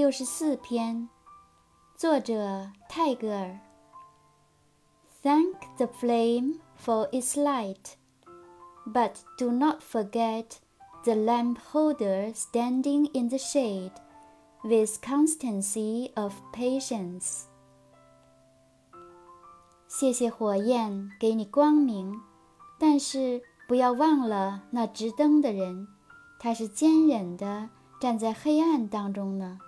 六十四篇，作者泰戈尔。Thank the flame for its light, but do not forget the lamp holder standing in the shade with constancy of patience. 谢谢火焰给你光明，但是不要忘了那执灯的人，他是坚忍的站在黑暗当中呢。